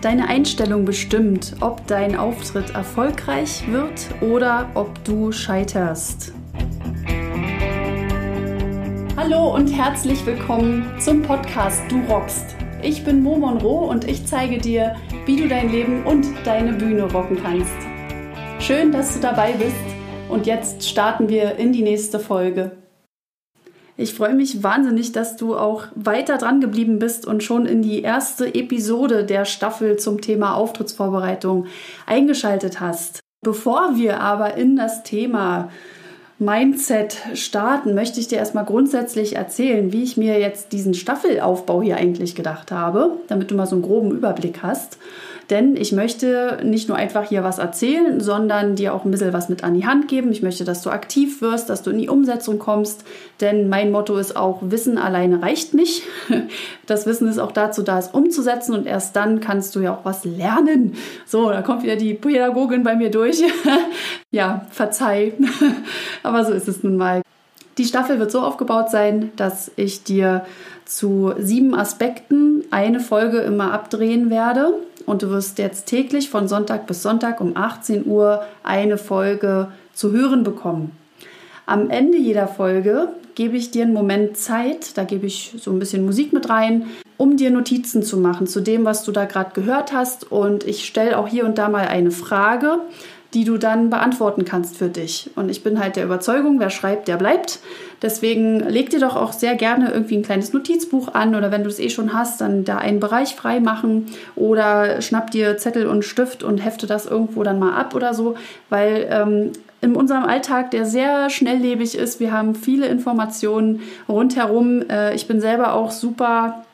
Deine Einstellung bestimmt, ob dein Auftritt erfolgreich wird oder ob du scheiterst. Hallo und herzlich willkommen zum Podcast Du rockst. Ich bin Mo Monroe und ich zeige dir, wie du dein Leben und deine Bühne rocken kannst. Schön, dass du dabei bist und jetzt starten wir in die nächste Folge. Ich freue mich wahnsinnig, dass du auch weiter dran geblieben bist und schon in die erste Episode der Staffel zum Thema Auftrittsvorbereitung eingeschaltet hast. Bevor wir aber in das Thema Mindset starten, möchte ich dir erstmal grundsätzlich erzählen, wie ich mir jetzt diesen Staffelaufbau hier eigentlich gedacht habe, damit du mal so einen groben Überblick hast. Denn ich möchte nicht nur einfach hier was erzählen, sondern dir auch ein bisschen was mit an die Hand geben. Ich möchte, dass du aktiv wirst, dass du in die Umsetzung kommst. Denn mein Motto ist auch, Wissen alleine reicht nicht. Das Wissen ist auch dazu da, es umzusetzen und erst dann kannst du ja auch was lernen. So, da kommt wieder die Pädagogin bei mir durch. Ja, verzeih. Aber so ist es nun mal. Die Staffel wird so aufgebaut sein, dass ich dir zu sieben Aspekten eine Folge immer abdrehen werde. Und du wirst jetzt täglich von Sonntag bis Sonntag um 18 Uhr eine Folge zu hören bekommen. Am Ende jeder Folge gebe ich dir einen Moment Zeit, da gebe ich so ein bisschen Musik mit rein, um dir Notizen zu machen zu dem, was du da gerade gehört hast. Und ich stelle auch hier und da mal eine Frage die du dann beantworten kannst für dich. Und ich bin halt der Überzeugung, wer schreibt, der bleibt. Deswegen leg dir doch auch sehr gerne irgendwie ein kleines Notizbuch an oder wenn du es eh schon hast, dann da einen Bereich frei machen oder schnapp dir Zettel und Stift und hefte das irgendwo dann mal ab oder so, weil ähm, in unserem Alltag, der sehr schnelllebig ist, wir haben viele Informationen rundherum. Äh, ich bin selber auch super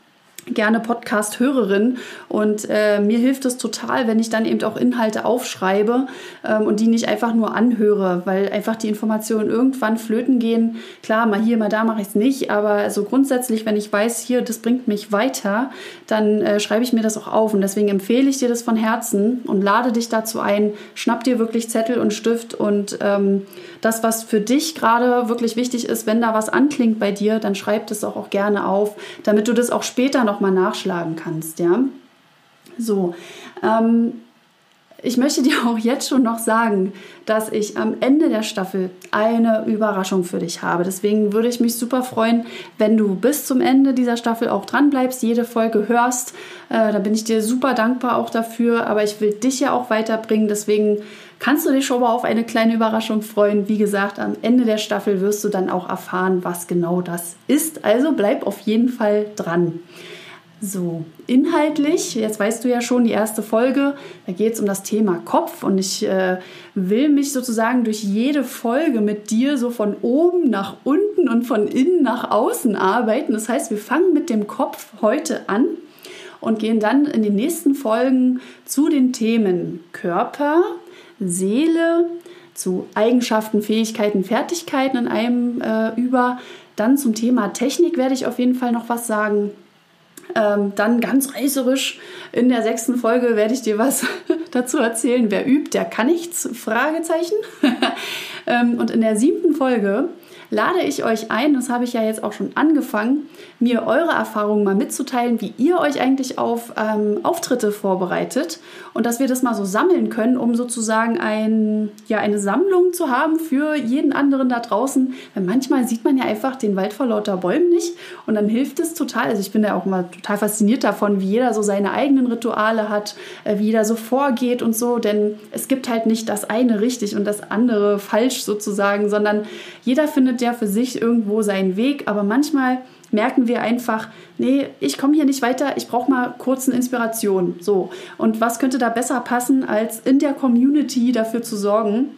gerne Podcast-Hörerin. Und äh, mir hilft es total, wenn ich dann eben auch Inhalte aufschreibe ähm, und die nicht einfach nur anhöre, weil einfach die Informationen irgendwann flöten gehen. Klar, mal hier, mal da mache ich es nicht, aber so grundsätzlich, wenn ich weiß, hier, das bringt mich weiter, dann äh, schreibe ich mir das auch auf. Und deswegen empfehle ich dir das von Herzen und lade dich dazu ein, schnapp dir wirklich Zettel und Stift und ähm, das, was für dich gerade wirklich wichtig ist, wenn da was anklingt bei dir, dann schreib das auch, auch gerne auf, damit du das auch später nochmal nachschlagen kannst, ja. So, ähm, ich möchte dir auch jetzt schon noch sagen, dass ich am Ende der Staffel eine Überraschung für dich habe. Deswegen würde ich mich super freuen, wenn du bis zum Ende dieser Staffel auch dran bleibst, jede Folge hörst. Äh, da bin ich dir super dankbar auch dafür. Aber ich will dich ja auch weiterbringen. Deswegen kannst du dich schon mal auf eine kleine Überraschung freuen. Wie gesagt, am Ende der Staffel wirst du dann auch erfahren, was genau das ist. Also bleib auf jeden Fall dran. So, inhaltlich, jetzt weißt du ja schon die erste Folge, da geht es um das Thema Kopf und ich äh, will mich sozusagen durch jede Folge mit dir so von oben nach unten und von innen nach außen arbeiten. Das heißt, wir fangen mit dem Kopf heute an und gehen dann in den nächsten Folgen zu den Themen Körper, Seele, zu Eigenschaften, Fähigkeiten, Fertigkeiten in einem äh, über. Dann zum Thema Technik werde ich auf jeden Fall noch was sagen. Ähm, dann ganz reißerisch in der sechsten Folge werde ich dir was dazu erzählen. Wer übt, der kann nichts? Fragezeichen. ähm, und in der siebten Folge lade ich euch ein, das habe ich ja jetzt auch schon angefangen, mir eure Erfahrungen mal mitzuteilen, wie ihr euch eigentlich auf ähm, Auftritte vorbereitet und dass wir das mal so sammeln können, um sozusagen ein, ja, eine Sammlung zu haben für jeden anderen da draußen. Weil manchmal sieht man ja einfach den Wald vor lauter Bäumen nicht und dann hilft es total. Also ich bin ja auch mal total fasziniert davon, wie jeder so seine eigenen Rituale hat, äh, wie jeder so vorgeht und so, denn es gibt halt nicht das eine richtig und das andere falsch sozusagen, sondern jeder findet ja für sich irgendwo seinen Weg, aber manchmal merken wir einfach, nee, ich komme hier nicht weiter, ich brauche mal kurz eine Inspiration. So. Und was könnte da besser passen, als in der Community dafür zu sorgen,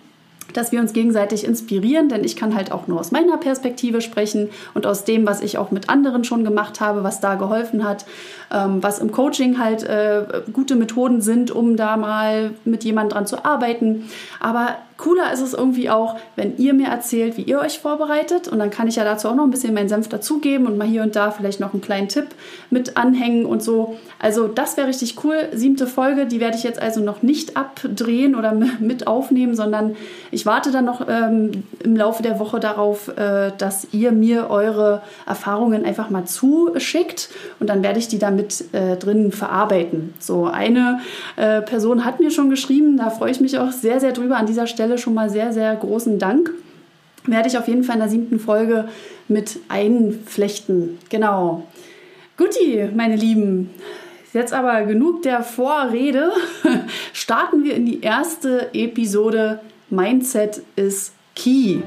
dass wir uns gegenseitig inspirieren, denn ich kann halt auch nur aus meiner Perspektive sprechen und aus dem, was ich auch mit anderen schon gemacht habe, was da geholfen hat, ähm, was im Coaching halt äh, gute Methoden sind, um da mal mit jemandem dran zu arbeiten. Aber cooler ist es irgendwie auch, wenn ihr mir erzählt, wie ihr euch vorbereitet. Und dann kann ich ja dazu auch noch ein bisschen meinen Senf dazugeben und mal hier und da vielleicht noch einen kleinen Tipp mit anhängen und so. Also das wäre richtig cool. Siebte Folge, die werde ich jetzt also noch nicht abdrehen oder mit aufnehmen, sondern ich warte dann noch ähm, im Laufe der Woche darauf, äh, dass ihr mir eure Erfahrungen einfach mal zuschickt und dann werde ich die damit äh, drin verarbeiten. So eine äh, Person hat mir schon geschrieben, da freue ich mich auch sehr, sehr drüber an dieser Stelle schon mal sehr, sehr großen Dank. Werde ich auf jeden Fall in der siebten Folge mit einflechten. Genau. Guti, meine Lieben. Jetzt aber genug der Vorrede. Starten wir in die erste Episode Mindset is Key.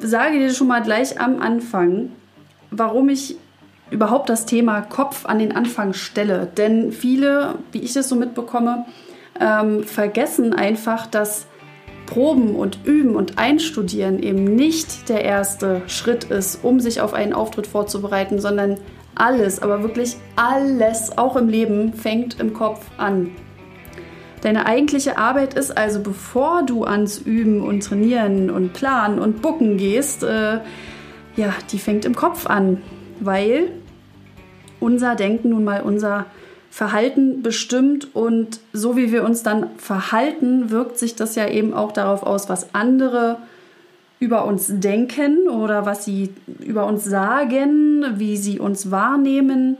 Sage dir schon mal gleich am Anfang, warum ich überhaupt das Thema Kopf an den Anfang stelle. Denn viele, wie ich das so mitbekomme, ähm, vergessen einfach, dass Proben und Üben und Einstudieren eben nicht der erste Schritt ist, um sich auf einen Auftritt vorzubereiten, sondern alles, aber wirklich alles, auch im Leben, fängt im Kopf an. Deine eigentliche Arbeit ist also, bevor du ans Üben und Trainieren und Planen und Bucken gehst, äh, ja, die fängt im Kopf an, weil unser Denken nun mal unser Verhalten bestimmt und so wie wir uns dann verhalten, wirkt sich das ja eben auch darauf aus, was andere über uns denken oder was sie über uns sagen, wie sie uns wahrnehmen.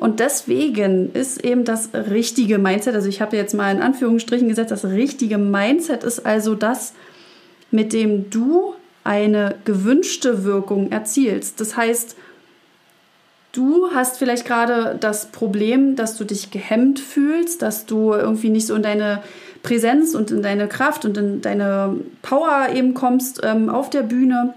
Und deswegen ist eben das richtige Mindset, also ich habe jetzt mal in Anführungsstrichen gesetzt, das richtige Mindset ist also das, mit dem du eine gewünschte Wirkung erzielst. Das heißt, Du hast vielleicht gerade das Problem, dass du dich gehemmt fühlst, dass du irgendwie nicht so in deine Präsenz und in deine Kraft und in deine Power eben kommst ähm, auf der Bühne.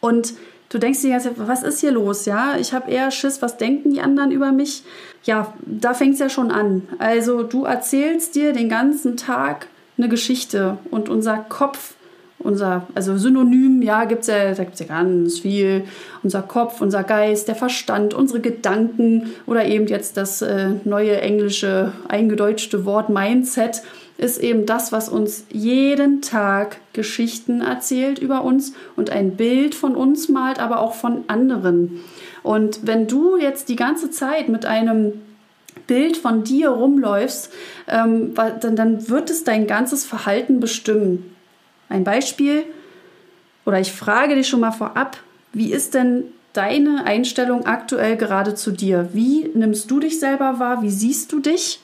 Und du denkst dir jetzt, was ist hier los? Ja, ich habe eher Schiss, was denken die anderen über mich? Ja, da fängt es ja schon an. Also du erzählst dir den ganzen Tag eine Geschichte und unser Kopf unser, also Synonym, ja, gibt es ja, da gibt's ja ganz viel. Unser Kopf, unser Geist, der Verstand, unsere Gedanken oder eben jetzt das äh, neue englische eingedeutschte Wort Mindset ist eben das, was uns jeden Tag Geschichten erzählt über uns und ein Bild von uns malt, aber auch von anderen. Und wenn du jetzt die ganze Zeit mit einem Bild von dir rumläufst, ähm, dann, dann wird es dein ganzes Verhalten bestimmen. Ein Beispiel, oder ich frage dich schon mal vorab, wie ist denn deine Einstellung aktuell gerade zu dir? Wie nimmst du dich selber wahr? Wie siehst du dich?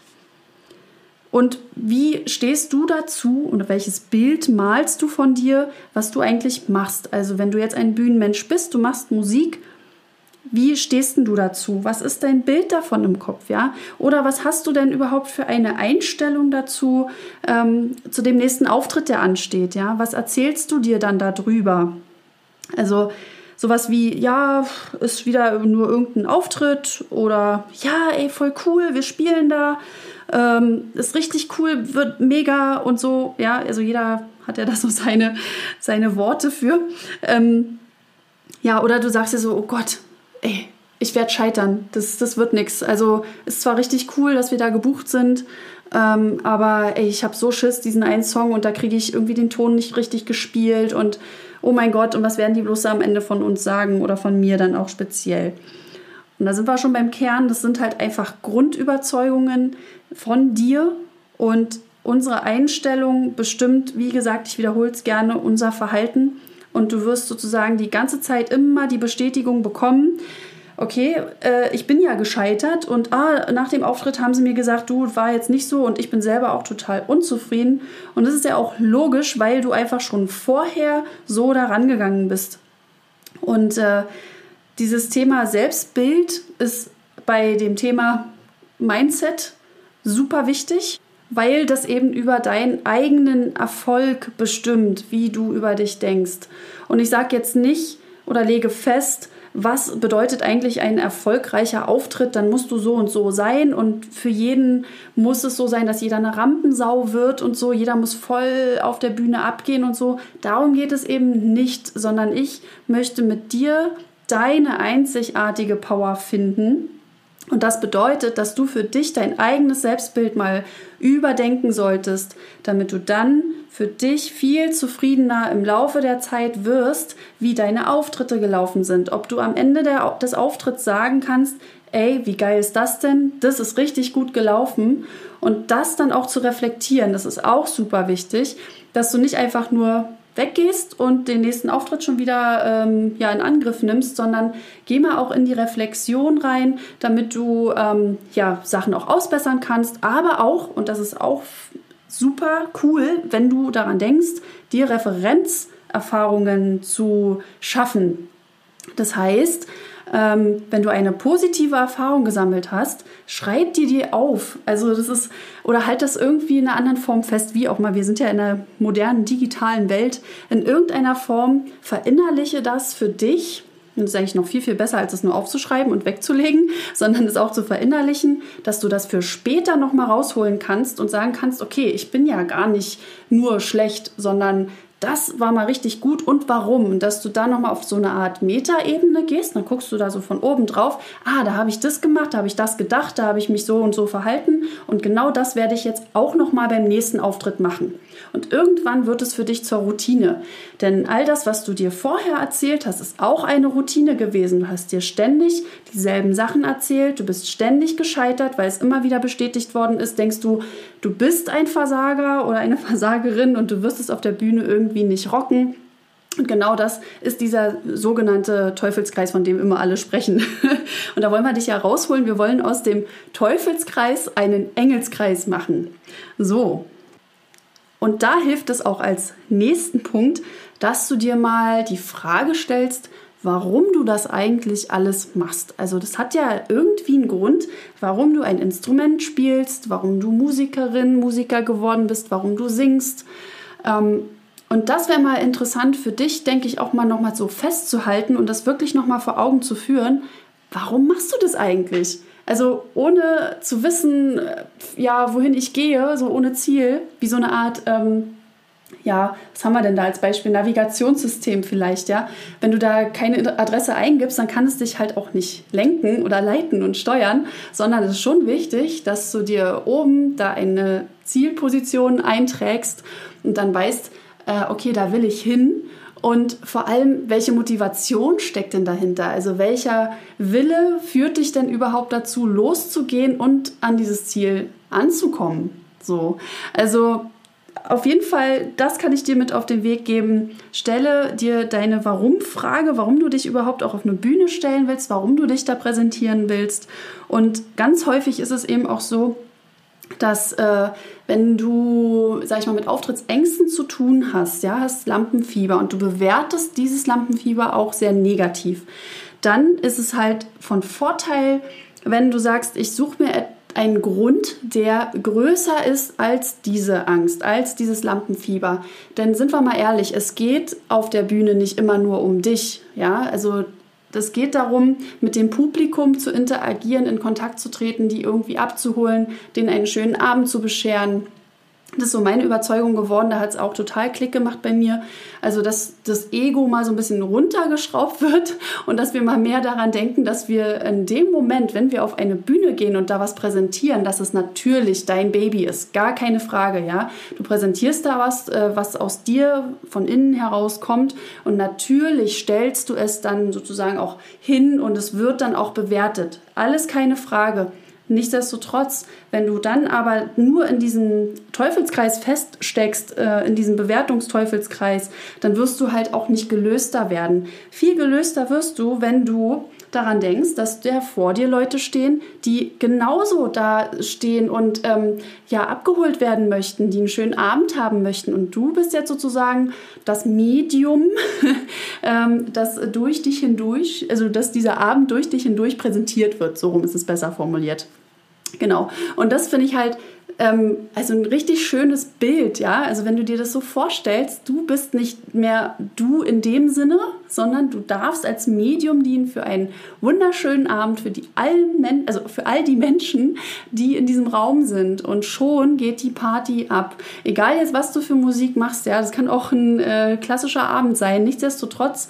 Und wie stehst du dazu und welches Bild malst du von dir, was du eigentlich machst? Also wenn du jetzt ein Bühnenmensch bist, du machst Musik wie stehst du dazu? Was ist dein Bild davon im Kopf, ja? Oder was hast du denn überhaupt für eine Einstellung dazu ähm, zu dem nächsten Auftritt, der ansteht, ja? Was erzählst du dir dann darüber? Also sowas wie, ja, ist wieder nur irgendein Auftritt oder ja, ey, voll cool, wir spielen da, ähm, ist richtig cool, wird mega und so, ja, also jeder hat ja da so seine, seine Worte für. Ähm, ja, oder du sagst dir so, oh Gott, ey, ich werde scheitern. Das, das wird nichts. Also ist zwar richtig cool, dass wir da gebucht sind, ähm, aber ey, ich habe so Schiss, diesen einen Song und da kriege ich irgendwie den Ton nicht richtig gespielt und oh mein Gott, und was werden die bloß am Ende von uns sagen oder von mir dann auch speziell? Und da sind wir schon beim Kern, das sind halt einfach Grundüberzeugungen von dir und unsere Einstellung bestimmt, wie gesagt, ich wiederhole es gerne, unser Verhalten und du wirst sozusagen die ganze Zeit immer die Bestätigung bekommen, okay, äh, ich bin ja gescheitert und ah, nach dem Auftritt haben sie mir gesagt, du war jetzt nicht so und ich bin selber auch total unzufrieden. Und das ist ja auch logisch, weil du einfach schon vorher so daran gegangen bist. Und äh, dieses Thema Selbstbild ist bei dem Thema Mindset super wichtig weil das eben über deinen eigenen Erfolg bestimmt, wie du über dich denkst. Und ich sage jetzt nicht oder lege fest, was bedeutet eigentlich ein erfolgreicher Auftritt, dann musst du so und so sein und für jeden muss es so sein, dass jeder eine Rampensau wird und so, jeder muss voll auf der Bühne abgehen und so. Darum geht es eben nicht, sondern ich möchte mit dir deine einzigartige Power finden Und das bedeutet, dass du für dich dein eigenes Selbstbild mal überdenken solltest, damit du dann für dich viel zufriedener im Laufe der Zeit wirst, wie deine Auftritte gelaufen sind. Ob du am Ende der, des Auftritts sagen kannst, ey, wie geil ist das denn? Das ist richtig gut gelaufen. Und das dann auch zu reflektieren, das ist auch super wichtig, dass du nicht einfach nur weggehst und den nächsten Auftritt schon wieder ähm, ja, in Angriff nimmst, sondern geh mal auch in die Reflexion rein, damit du ähm, ja, Sachen auch ausbessern kannst, aber auch, und das ist auch super cool, wenn du daran denkst, dir Referenzerfahrungen zu schaffen. Das heißt, ähm, wenn du eine positive Erfahrung gesammelt hast, schreib dir die auf. Also das ist, oder halt das irgendwie in einer anderen Form fest, wie auch mal. Wir sind ja in einer modernen digitalen Welt. In irgendeiner Form verinnerliche das für dich. Und das ist eigentlich noch viel, viel besser, als es nur aufzuschreiben und wegzulegen, sondern es auch zu verinnerlichen, dass du das für später nochmal rausholen kannst und sagen kannst, okay, ich bin ja gar nicht nur schlecht, sondern das war mal richtig gut und warum. Dass du da nochmal auf so eine Art Metaebene gehst, dann guckst du da so von oben drauf, ah, da habe ich das gemacht, da habe ich das gedacht, da habe ich mich so und so verhalten und genau das werde ich jetzt auch nochmal beim nächsten Auftritt machen. Und irgendwann wird es für dich zur Routine. Denn all das, was du dir vorher erzählt hast, ist auch eine Routine gewesen. Du hast dir ständig dieselben Sachen erzählt, du bist ständig gescheitert, weil es immer wieder bestätigt worden ist, denkst du, du bist ein Versager oder eine Versagerin und du wirst es auf der Bühne irgendwie nicht rocken. Und genau das ist dieser sogenannte Teufelskreis, von dem immer alle sprechen. Und da wollen wir dich ja rausholen. Wir wollen aus dem Teufelskreis einen Engelskreis machen. So. Und da hilft es auch als nächsten Punkt, dass du dir mal die Frage stellst, warum du das eigentlich alles machst. Also das hat ja irgendwie einen Grund, warum du ein Instrument spielst, warum du Musikerin, Musiker geworden bist, warum du singst. Ähm, und das wäre mal interessant für dich, denke ich, auch mal nochmal so festzuhalten und das wirklich nochmal vor Augen zu führen. Warum machst du das eigentlich? Also ohne zu wissen, äh, ja, wohin ich gehe, so ohne Ziel, wie so eine Art ähm, ja, was haben wir denn da als Beispiel? Navigationssystem vielleicht, ja. Wenn du da keine Adresse eingibst, dann kann es dich halt auch nicht lenken oder leiten und steuern, sondern es ist schon wichtig, dass du dir oben da eine Zielposition einträgst und dann weißt, äh, okay, da will ich hin. Und vor allem, welche Motivation steckt denn dahinter? Also welcher Wille führt dich denn überhaupt dazu, loszugehen und an dieses Ziel anzukommen? So, also auf jeden Fall, das kann ich dir mit auf den Weg geben. Stelle dir deine Warum-Frage, warum du dich überhaupt auch auf eine Bühne stellen willst, warum du dich da präsentieren willst. Und ganz häufig ist es eben auch so, dass äh, wenn du, sag ich mal, mit Auftrittsängsten zu tun hast, ja, hast Lampenfieber und du bewertest dieses Lampenfieber auch sehr negativ, dann ist es halt von Vorteil, wenn du sagst, ich suche mir ein Grund, der größer ist als diese Angst, als dieses Lampenfieber. Denn sind wir mal ehrlich, es geht auf der Bühne nicht immer nur um dich. Ja, also das geht darum, mit dem Publikum zu interagieren, in Kontakt zu treten, die irgendwie abzuholen, denen einen schönen Abend zu bescheren das ist so meine Überzeugung geworden. Da hat es auch total Klick gemacht bei mir. Also, dass das Ego mal so ein bisschen runtergeschraubt wird und dass wir mal mehr daran denken, dass wir in dem Moment, wenn wir auf eine Bühne gehen und da was präsentieren, dass es natürlich dein Baby ist. Gar keine Frage, ja. Du präsentierst da was, äh, was aus dir von innen heraus kommt und natürlich stellst du es dann sozusagen auch hin und es wird dann auch bewertet. Alles keine Frage. Nichtsdestotrotz, wenn du dann aber nur in diesem Teufelskreis feststeckst, äh, in diesem Bewertungsteufelskreis, dann wirst du halt auch nicht gelöster werden. Viel gelöster wirst du, wenn du daran denkst, dass der vor dir Leute stehen, die genauso da stehen und ähm, ja abgeholt werden möchten, die einen schönen Abend haben möchten. Und du bist jetzt sozusagen das Medium, ähm, das durch dich hindurch, also dass dieser Abend durch dich hindurch präsentiert wird. So rum ist es besser formuliert. Genau. Und das finde ich halt ähm, also ein richtig schönes Bild, ja. Also wenn du dir das so vorstellst, du bist nicht mehr du in dem Sinne, sondern du darfst als Medium dienen für einen wunderschönen Abend für die allen Men also für all die Menschen, die in diesem Raum sind. Und schon geht die Party ab. Egal jetzt, was du für Musik machst, ja, das kann auch ein äh, klassischer Abend sein. Nichtsdestotrotz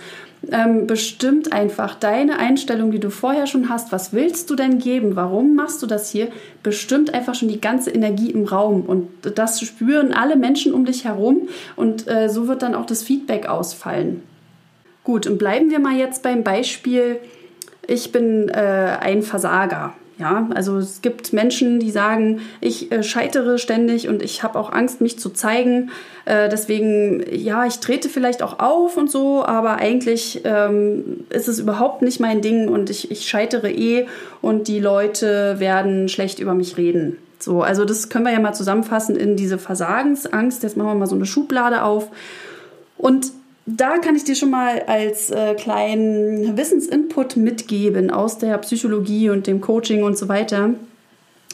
ähm, bestimmt einfach deine Einstellung, die du vorher schon hast. Was willst du denn geben? Warum machst du das hier? Bestimmt einfach schon die ganze Energie im Raum. Und das spüren alle Menschen um dich herum. Und äh, so wird dann auch das Feedback ausfallen. Gut, und bleiben wir mal jetzt beim Beispiel, ich bin äh, ein Versager. Ja, also es gibt Menschen, die sagen, ich äh, scheitere ständig und ich habe auch Angst, mich zu zeigen. Äh, deswegen, ja, ich trete vielleicht auch auf und so, aber eigentlich ähm, ist es überhaupt nicht mein Ding und ich, ich scheitere eh und die Leute werden schlecht über mich reden. So, also das können wir ja mal zusammenfassen in diese Versagensangst. Jetzt machen wir mal so eine Schublade auf. Und da kann ich dir schon mal als äh, kleinen Wissensinput mitgeben aus der Psychologie und dem Coaching und so weiter,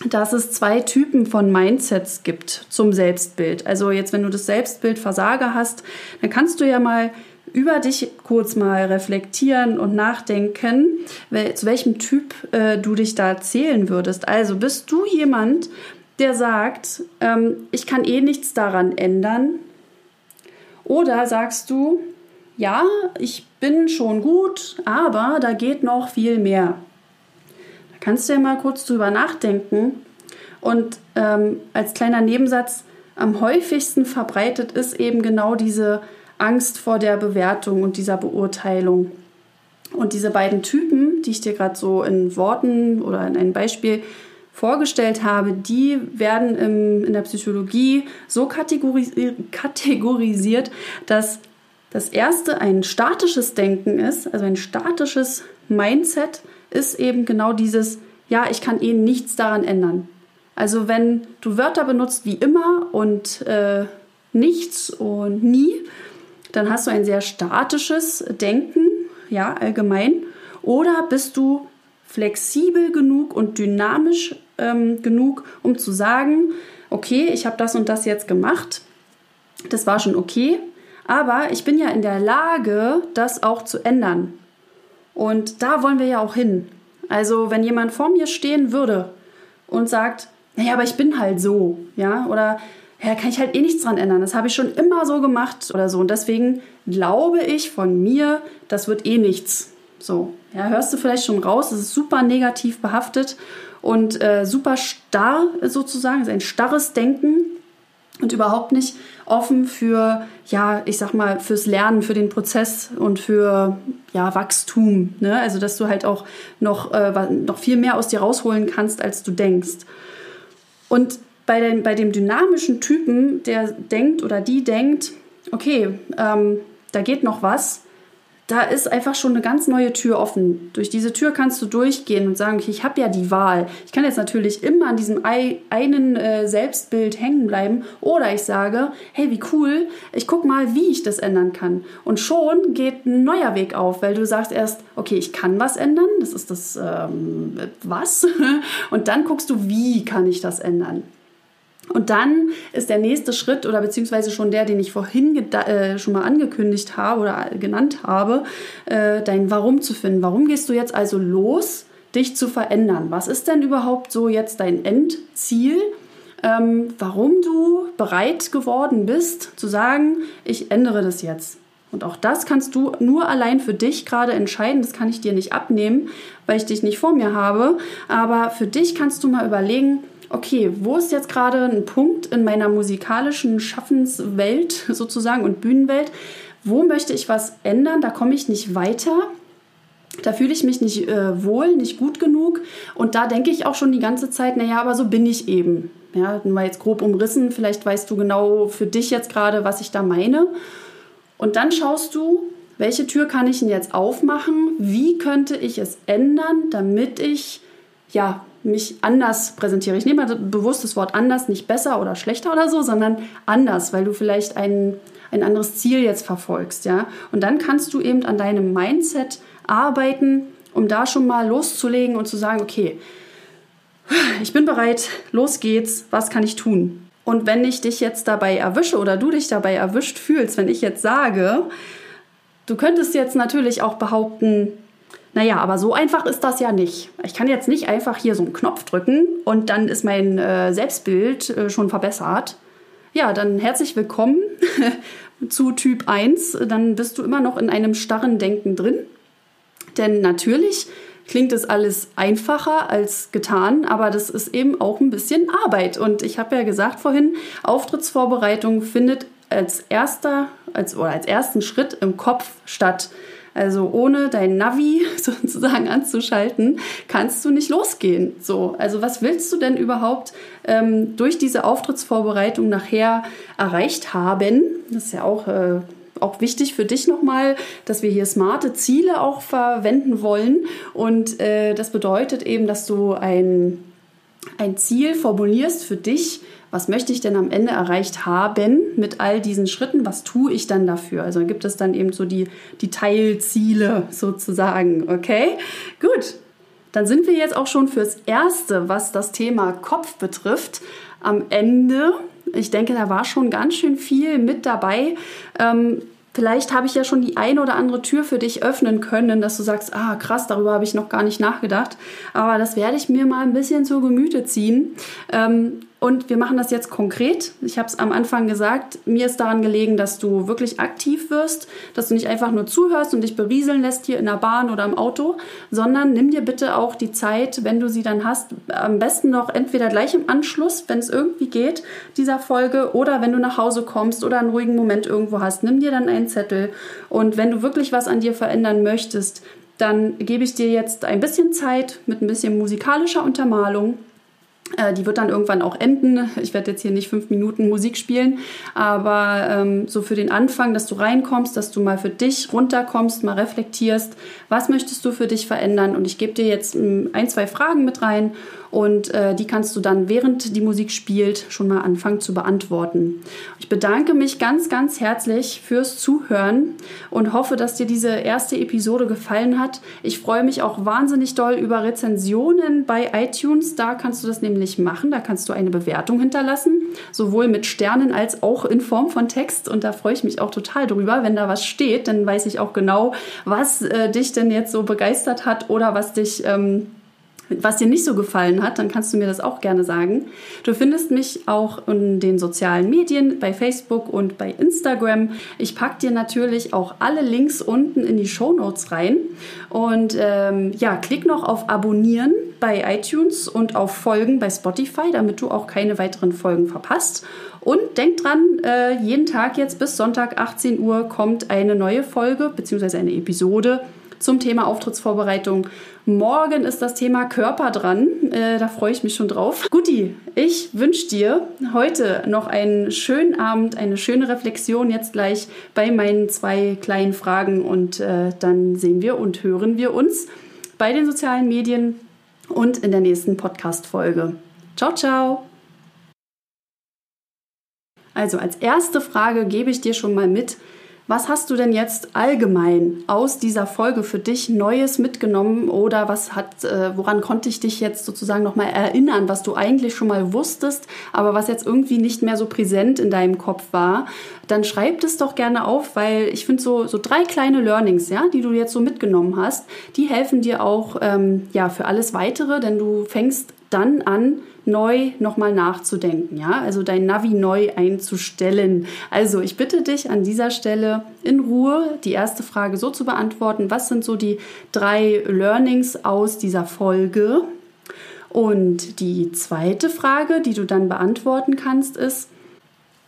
dass es zwei Typen von Mindsets gibt zum Selbstbild. Also jetzt, wenn du das Selbstbild Versager hast, dann kannst du ja mal über dich kurz mal reflektieren und nachdenken, zu welchem Typ äh, du dich da zählen würdest. Also bist du jemand, der sagt, ähm, ich kann eh nichts daran ändern, oder sagst du, ja, ich bin schon gut, aber da geht noch viel mehr. Da kannst du ja mal kurz drüber nachdenken. Und ähm, als kleiner Nebensatz, am häufigsten verbreitet ist eben genau diese Angst vor der Bewertung und dieser Beurteilung. Und diese beiden Typen, die ich dir gerade so in Worten oder in einem Beispiel vorgestellt habe, die werden im, in der Psychologie so kategorisiert, dass das erste ein statisches Denken ist, also ein statisches Mindset ist eben genau dieses, ja, ich kann eh nichts daran ändern. Also wenn du Wörter benutzt wie immer und äh, nichts und nie, dann hast du ein sehr statisches Denken, ja, allgemein. Oder bist du flexibel genug und dynamisch ähm, genug, um zu sagen, okay, ich habe das und das jetzt gemacht, das war schon okay, aber ich bin ja in der Lage, das auch zu ändern. Und da wollen wir ja auch hin. Also wenn jemand vor mir stehen würde und sagt, naja, aber ich bin halt so, ja, oder ja, kann ich halt eh nichts dran ändern. Das habe ich schon immer so gemacht oder so. Und deswegen glaube ich von mir, das wird eh nichts. So, ja, hörst du vielleicht schon raus, es ist super negativ behaftet und äh, super starr sozusagen, ist ein starres Denken und überhaupt nicht offen für, ja, ich sag mal, fürs Lernen, für den Prozess und für, ja, Wachstum. Ne? Also, dass du halt auch noch, äh, noch viel mehr aus dir rausholen kannst, als du denkst. Und bei, den, bei dem dynamischen Typen, der denkt oder die denkt, okay, ähm, da geht noch was, da ist einfach schon eine ganz neue Tür offen. Durch diese Tür kannst du durchgehen und sagen, ich habe ja die Wahl. Ich kann jetzt natürlich immer an diesem einen äh, Selbstbild hängen bleiben oder ich sage, hey, wie cool, ich gucke mal, wie ich das ändern kann. Und schon geht ein neuer Weg auf, weil du sagst erst, okay, ich kann was ändern, das ist das ähm, was. Und dann guckst du, wie kann ich das ändern. Und dann ist der nächste Schritt oder beziehungsweise schon der, den ich vorhin äh, schon mal angekündigt habe oder genannt habe, äh, dein Warum zu finden. Warum gehst du jetzt also los, dich zu verändern? Was ist denn überhaupt so jetzt dein Endziel? Ähm, warum du bereit geworden bist zu sagen, ich ändere das jetzt. Und auch das kannst du nur allein für dich gerade entscheiden. Das kann ich dir nicht abnehmen, weil ich dich nicht vor mir habe. Aber für dich kannst du mal überlegen, okay, wo ist jetzt gerade ein Punkt in meiner musikalischen Schaffenswelt sozusagen und Bühnenwelt? Wo möchte ich was ändern? Da komme ich nicht weiter. Da fühle ich mich nicht äh, wohl, nicht gut genug. Und da denke ich auch schon die ganze Zeit, naja, aber so bin ich eben. Ja, nur jetzt grob umrissen. Vielleicht weißt du genau für dich jetzt gerade, was ich da meine. Und dann schaust du, welche Tür kann ich denn jetzt aufmachen? Wie könnte ich es ändern, damit ich ja mich anders präsentiere. Ich nehme mal bewusst das Wort anders, nicht besser oder schlechter oder so, sondern anders, weil du vielleicht ein, ein anderes Ziel jetzt verfolgst, ja. Und dann kannst du eben an deinem Mindset arbeiten, um da schon mal loszulegen und zu sagen, okay, ich bin bereit, los geht's, was kann ich tun? Und wenn ich dich jetzt dabei erwische oder du dich dabei erwischt fühlst, wenn ich jetzt sage, du könntest jetzt natürlich auch behaupten, naja, aber so einfach ist das ja nicht. Ich kann jetzt nicht einfach hier so einen Knopf drücken und dann ist mein äh, Selbstbild äh, schon verbessert. Ja, dann herzlich willkommen zu Typ 1, dann bist du immer noch in einem starren Denken drin. Denn natürlich klingt es alles einfacher als getan, aber das ist eben auch ein bisschen Arbeit. Und ich habe ja gesagt vorhin, Auftrittsvorbereitung findet als erster, als, oder als ersten Schritt im Kopf statt. Also ohne dein Navi sozusagen anzuschalten, kannst du nicht losgehen. So, also was willst du denn überhaupt ähm, durch diese Auftrittsvorbereitung nachher erreicht haben? Das ist ja auch äh, auch wichtig für dich nochmal, dass wir hier smarte Ziele auch verwenden wollen. Und äh, das bedeutet eben, dass du ein, ein Ziel formulierst für dich, was möchte ich denn am Ende erreicht haben mit all diesen Schritten, was tue ich dann dafür? Also gibt es dann eben so die, die Teilziele sozusagen, okay? Gut, dann sind wir jetzt auch schon fürs Erste, was das Thema Kopf betrifft, am Ende. Ich denke, da war schon ganz schön viel mit dabei. Ähm, Vielleicht habe ich ja schon die eine oder andere Tür für dich öffnen können, dass du sagst, ah krass, darüber habe ich noch gar nicht nachgedacht. Aber das werde ich mir mal ein bisschen zu Gemüte ziehen. Ähm, und wir machen das jetzt konkret. Ich habe es am Anfang gesagt, mir ist daran gelegen, dass du wirklich aktiv wirst, dass du nicht einfach nur zuhörst und dich berieseln lässt hier in der Bahn oder im Auto, sondern nimm dir bitte auch die Zeit, wenn du sie dann hast, am besten noch entweder gleich im Anschluss, wenn es irgendwie geht, dieser Folge, oder wenn du nach Hause kommst oder einen ruhigen Moment irgendwo hast, nimm dir dann einen Zettel. Und wenn du wirklich was an dir verändern möchtest, dann gebe ich dir jetzt ein bisschen Zeit mit ein bisschen musikalischer Untermalung die wird dann irgendwann auch enden. Ich werde jetzt hier nicht fünf Minuten Musik spielen, aber ähm, so für den Anfang, dass du reinkommst, dass du mal für dich runterkommst, mal reflektierst, was möchtest du für dich verändern. Und ich gebe dir jetzt ähm, ein, zwei Fragen mit rein und äh, die kannst du dann, während die Musik spielt, schon mal anfangen zu beantworten. Ich bedanke mich ganz, ganz herzlich fürs Zuhören und hoffe, dass dir diese erste Episode gefallen hat. Ich freue mich auch wahnsinnig doll über Rezensionen bei iTunes. Da kannst du das nämlich machen. Da kannst du eine Bewertung hinterlassen, sowohl mit Sternen als auch in Form von Text. Und da freue ich mich auch total drüber. Wenn da was steht, dann weiß ich auch genau, was äh, dich denn jetzt so begeistert hat oder was dich ähm, was dir nicht so gefallen hat, dann kannst du mir das auch gerne sagen. Du findest mich auch in den sozialen Medien, bei Facebook und bei Instagram. Ich packe dir natürlich auch alle Links unten in die Show Notes rein. Und ähm, ja, klick noch auf Abonnieren bei iTunes und auf Folgen bei Spotify, damit du auch keine weiteren Folgen verpasst. Und denk dran, äh, jeden Tag jetzt bis Sonntag 18 Uhr kommt eine neue Folge bzw. eine Episode zum Thema Auftrittsvorbereitung. Morgen ist das Thema Körper dran. Äh, da freue ich mich schon drauf. Guti, ich wünsche dir heute noch einen schönen Abend, eine schöne Reflexion jetzt gleich bei meinen zwei kleinen Fragen und äh, dann sehen wir und hören wir uns bei den sozialen Medien und in der nächsten Podcast-Folge. Ciao, ciao! Also als erste Frage gebe ich dir schon mal mit, was hast du denn jetzt allgemein aus dieser Folge für dich Neues mitgenommen oder was hat, äh, woran konnte ich dich jetzt sozusagen nochmal erinnern, was du eigentlich schon mal wusstest, aber was jetzt irgendwie nicht mehr so präsent in deinem Kopf war? Dann schreib das doch gerne auf, weil ich finde so, so drei kleine Learnings, ja, die du jetzt so mitgenommen hast, die helfen dir auch ähm, ja, für alles weitere, denn du fängst dann an, neu nochmal nachzudenken, ja, also dein Navi neu einzustellen. Also ich bitte dich an dieser Stelle in Ruhe die erste Frage so zu beantworten, was sind so die drei Learnings aus dieser Folge? Und die zweite Frage, die du dann beantworten kannst, ist,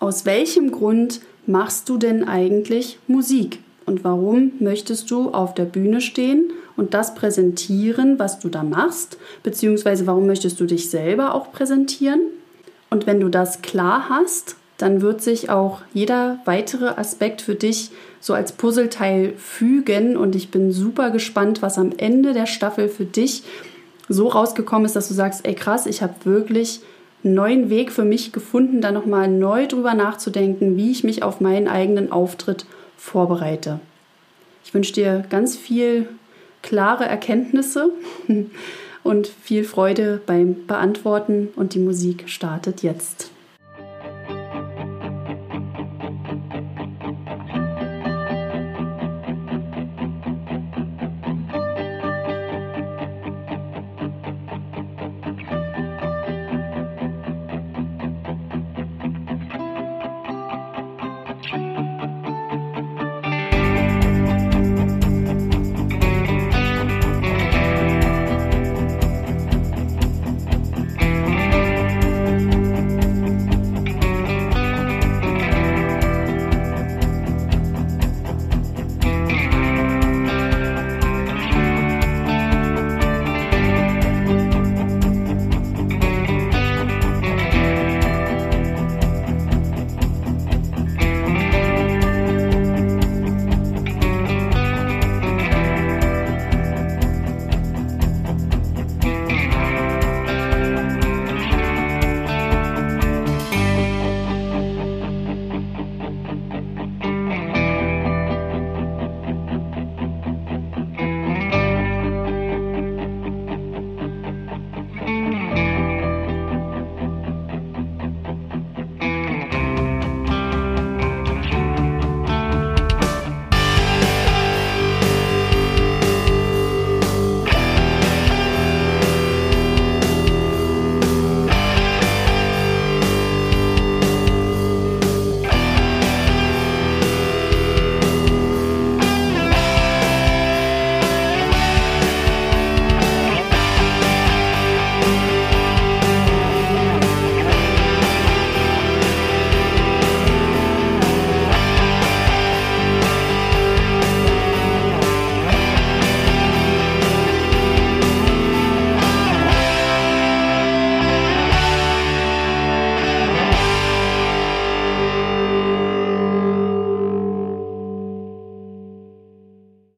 aus welchem Grund machst du denn eigentlich Musik? Und warum möchtest du auf der Bühne stehen und das präsentieren, was du da machst? Beziehungsweise warum möchtest du dich selber auch präsentieren? Und wenn du das klar hast, dann wird sich auch jeder weitere Aspekt für dich so als Puzzleteil fügen. Und ich bin super gespannt, was am Ende der Staffel für dich so rausgekommen ist, dass du sagst, ey krass, ich habe wirklich einen neuen Weg für mich gefunden, da nochmal neu drüber nachzudenken, wie ich mich auf meinen eigenen Auftritt vorbereite. Ich wünsche dir ganz viel klare Erkenntnisse und viel Freude beim Beantworten und die Musik startet jetzt.